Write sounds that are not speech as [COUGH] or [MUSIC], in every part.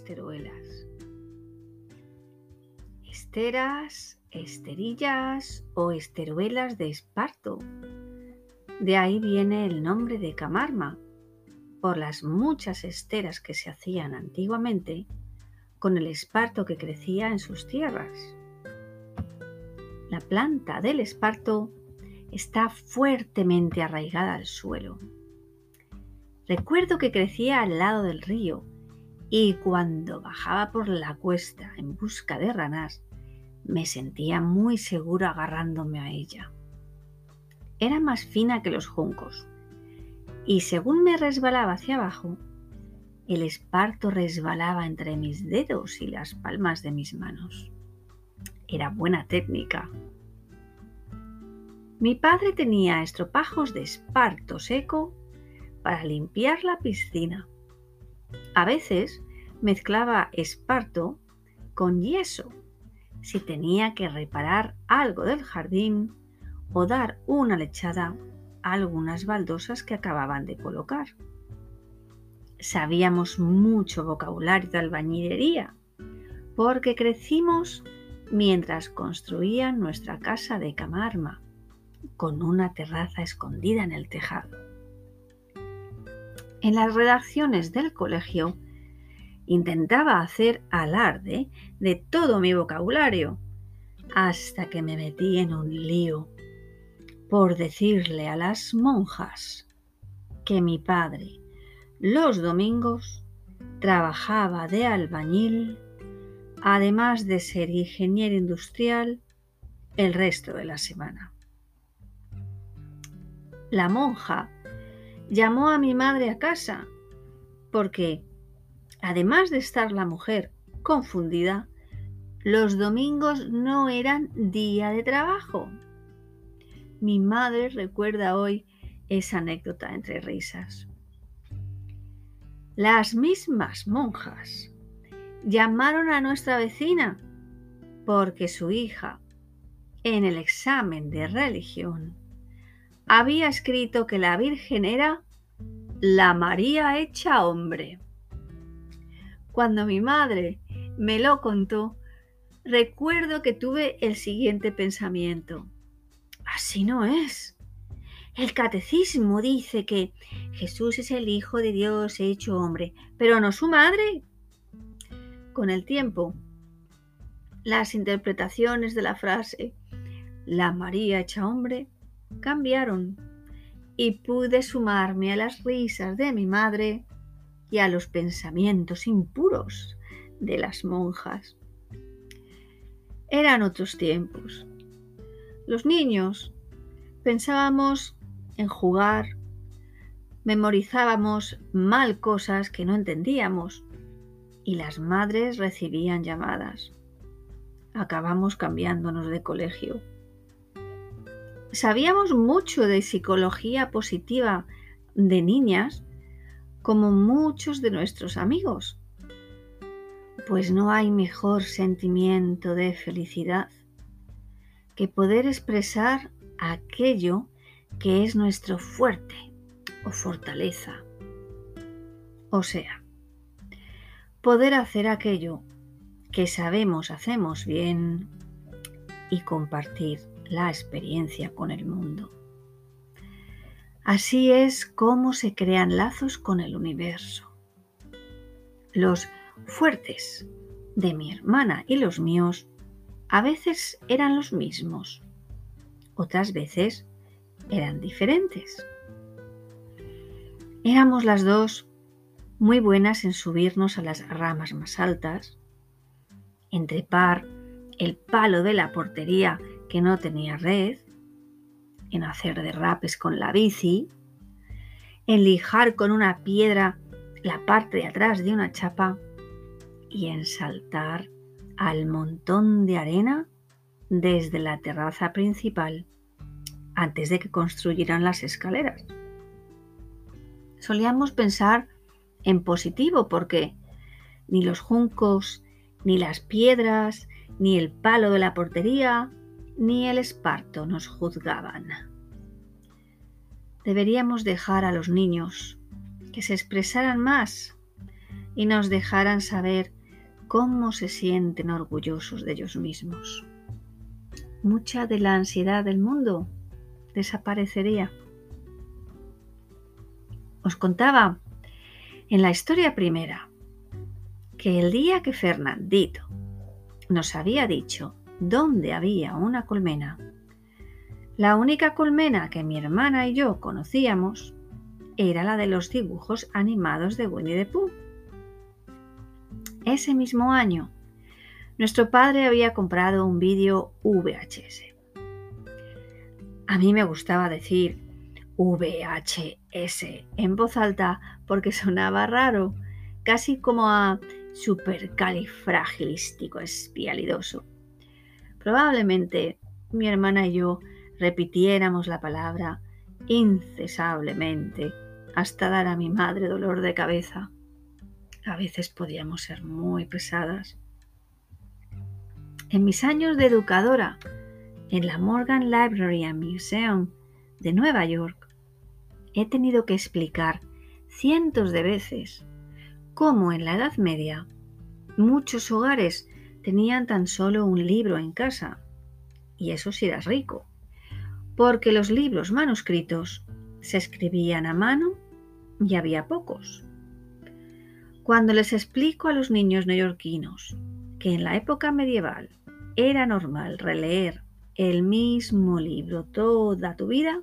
esteruelas. Esteras, esterillas o esteruelas de esparto. De ahí viene el nombre de camarma, por las muchas esteras que se hacían antiguamente con el esparto que crecía en sus tierras. La planta del esparto está fuertemente arraigada al suelo. Recuerdo que crecía al lado del río y cuando bajaba por la cuesta en busca de ranas, me sentía muy seguro agarrándome a ella. Era más fina que los juncos y según me resbalaba hacia abajo, el esparto resbalaba entre mis dedos y las palmas de mis manos. Era buena técnica. Mi padre tenía estropajos de esparto seco para limpiar la piscina. A veces mezclaba esparto con yeso si tenía que reparar algo del jardín o dar una lechada a algunas baldosas que acababan de colocar. Sabíamos mucho vocabulario de albañilería porque crecimos mientras construían nuestra casa de camarma con una terraza escondida en el tejado. En las redacciones del colegio intentaba hacer alarde de todo mi vocabulario hasta que me metí en un lío por decirle a las monjas que mi padre los domingos trabajaba de albañil, además de ser ingeniero industrial el resto de la semana. La monja llamó a mi madre a casa porque, además de estar la mujer confundida, los domingos no eran día de trabajo. Mi madre recuerda hoy esa anécdota entre risas. Las mismas monjas llamaron a nuestra vecina porque su hija, en el examen de religión, había escrito que la Virgen era la María hecha hombre. Cuando mi madre me lo contó, recuerdo que tuve el siguiente pensamiento. Así no es. El catecismo dice que Jesús es el Hijo de Dios hecho hombre, pero no su madre. Con el tiempo, las interpretaciones de la frase la María hecha hombre cambiaron y pude sumarme a las risas de mi madre y a los pensamientos impuros de las monjas. Eran otros tiempos. Los niños pensábamos en jugar, memorizábamos mal cosas que no entendíamos y las madres recibían llamadas. Acabamos cambiándonos de colegio Sabíamos mucho de psicología positiva de niñas, como muchos de nuestros amigos, pues no hay mejor sentimiento de felicidad que poder expresar aquello que es nuestro fuerte o fortaleza. O sea, poder hacer aquello que sabemos hacemos bien y compartir la experiencia con el mundo. Así es como se crean lazos con el universo. Los fuertes de mi hermana y los míos a veces eran los mismos, otras veces eran diferentes. Éramos las dos muy buenas en subirnos a las ramas más altas, en trepar el palo de la portería que no tenía red, en hacer derrapes con la bici, en lijar con una piedra la parte de atrás de una chapa y en saltar al montón de arena desde la terraza principal antes de que construyeran las escaleras. Solíamos pensar en positivo porque ni los juncos, ni las piedras, ni el palo de la portería, ni el esparto nos juzgaban. Deberíamos dejar a los niños que se expresaran más, y nos dejaran saber cómo se sienten orgullosos de ellos mismos. Mucha de la ansiedad del mundo desaparecería. Os contaba en la historia primera que el día que Fernandito nos había dicho dónde había una colmena, la única colmena que mi hermana y yo conocíamos era la de los dibujos animados de Winnie the Pooh. Ese mismo año, nuestro padre había comprado un vídeo VHS. A mí me gustaba decir VHS en voz alta porque [LAUGHS] sonaba raro, casi como a supercalifragilístico espialidoso. Probablemente mi hermana y yo repitiéramos la palabra incesablemente hasta dar a mi madre dolor de cabeza. A veces podíamos ser muy pesadas. En mis años de educadora en la Morgan Library and Museum de Nueva York, he tenido que explicar cientos de veces cómo en la Edad Media muchos hogares tenían tan solo un libro en casa, y eso sí era rico porque los libros manuscritos se escribían a mano y había pocos. Cuando les explico a los niños neoyorquinos que en la época medieval era normal releer el mismo libro toda tu vida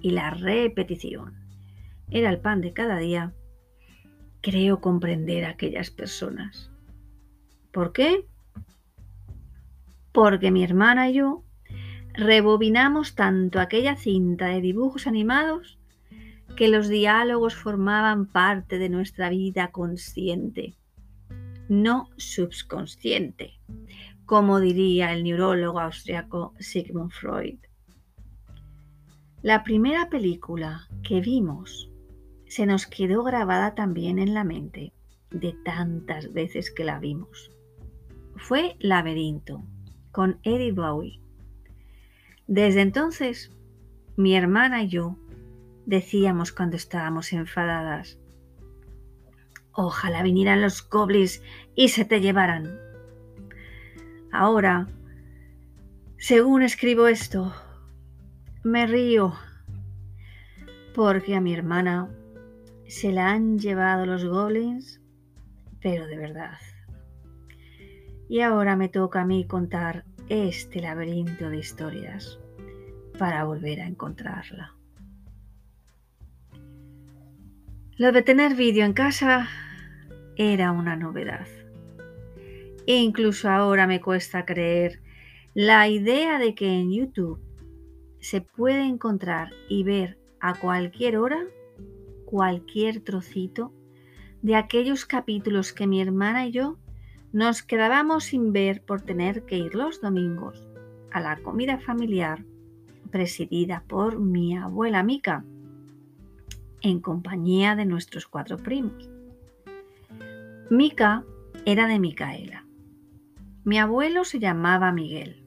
y la repetición era el pan de cada día, creo comprender a aquellas personas. ¿Por qué? Porque mi hermana y yo rebobinamos tanto aquella cinta de dibujos animados que los diálogos formaban parte de nuestra vida consciente, no subconsciente, como diría el neurólogo austriaco Sigmund Freud. La primera película que vimos se nos quedó grabada también en la mente de tantas veces que la vimos. Fue Laberinto, con Eddie Bowie. Desde entonces, mi hermana y yo decíamos cuando estábamos enfadadas, ojalá vinieran los goblins y se te llevaran. Ahora, según escribo esto, me río porque a mi hermana se la han llevado los goblins, pero de verdad. Y ahora me toca a mí contar este laberinto de historias para volver a encontrarla. Lo de tener vídeo en casa era una novedad. E incluso ahora me cuesta creer la idea de que en YouTube se puede encontrar y ver a cualquier hora cualquier trocito de aquellos capítulos que mi hermana y yo nos quedábamos sin ver por tener que ir los domingos a la comida familiar presidida por mi abuela Mica, en compañía de nuestros cuatro primos. Mica era de Micaela. Mi abuelo se llamaba Miguel.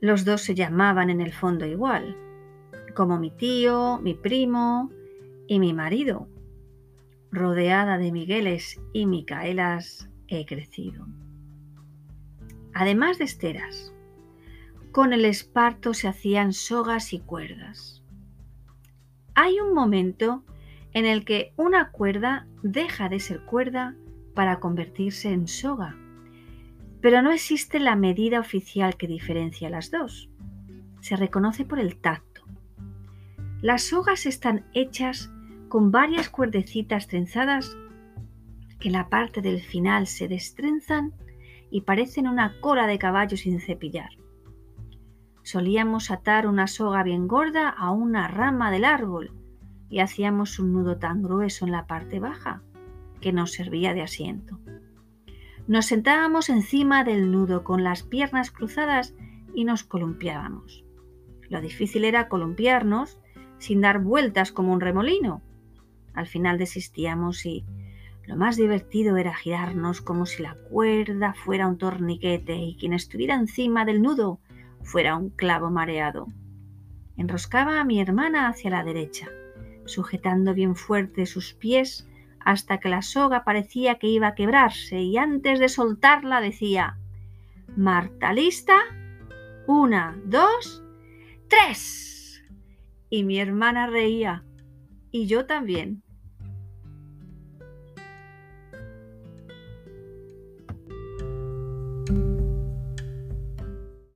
Los dos se llamaban en el fondo igual, como mi tío, mi primo y mi marido. Rodeada de Migueles y Micaelas he crecido. Además de esteras, con el esparto se hacían sogas y cuerdas. Hay un momento en el que una cuerda deja de ser cuerda para convertirse en soga, pero no existe la medida oficial que diferencia las dos. Se reconoce por el tacto. Las sogas están hechas con varias cuerdecitas trenzadas que en la parte del final se destrenzan y parecen una cola de caballo sin cepillar. Solíamos atar una soga bien gorda a una rama del árbol y hacíamos un nudo tan grueso en la parte baja que nos servía de asiento. Nos sentábamos encima del nudo con las piernas cruzadas y nos columpiábamos. Lo difícil era columpiarnos sin dar vueltas como un remolino. Al final desistíamos y lo más divertido era girarnos como si la cuerda fuera un torniquete y quien estuviera encima del nudo fuera un clavo mareado. Enroscaba a mi hermana hacia la derecha, sujetando bien fuerte sus pies hasta que la soga parecía que iba a quebrarse y antes de soltarla decía, Marta, ¿lista? Una, dos, tres. Y mi hermana reía y yo también.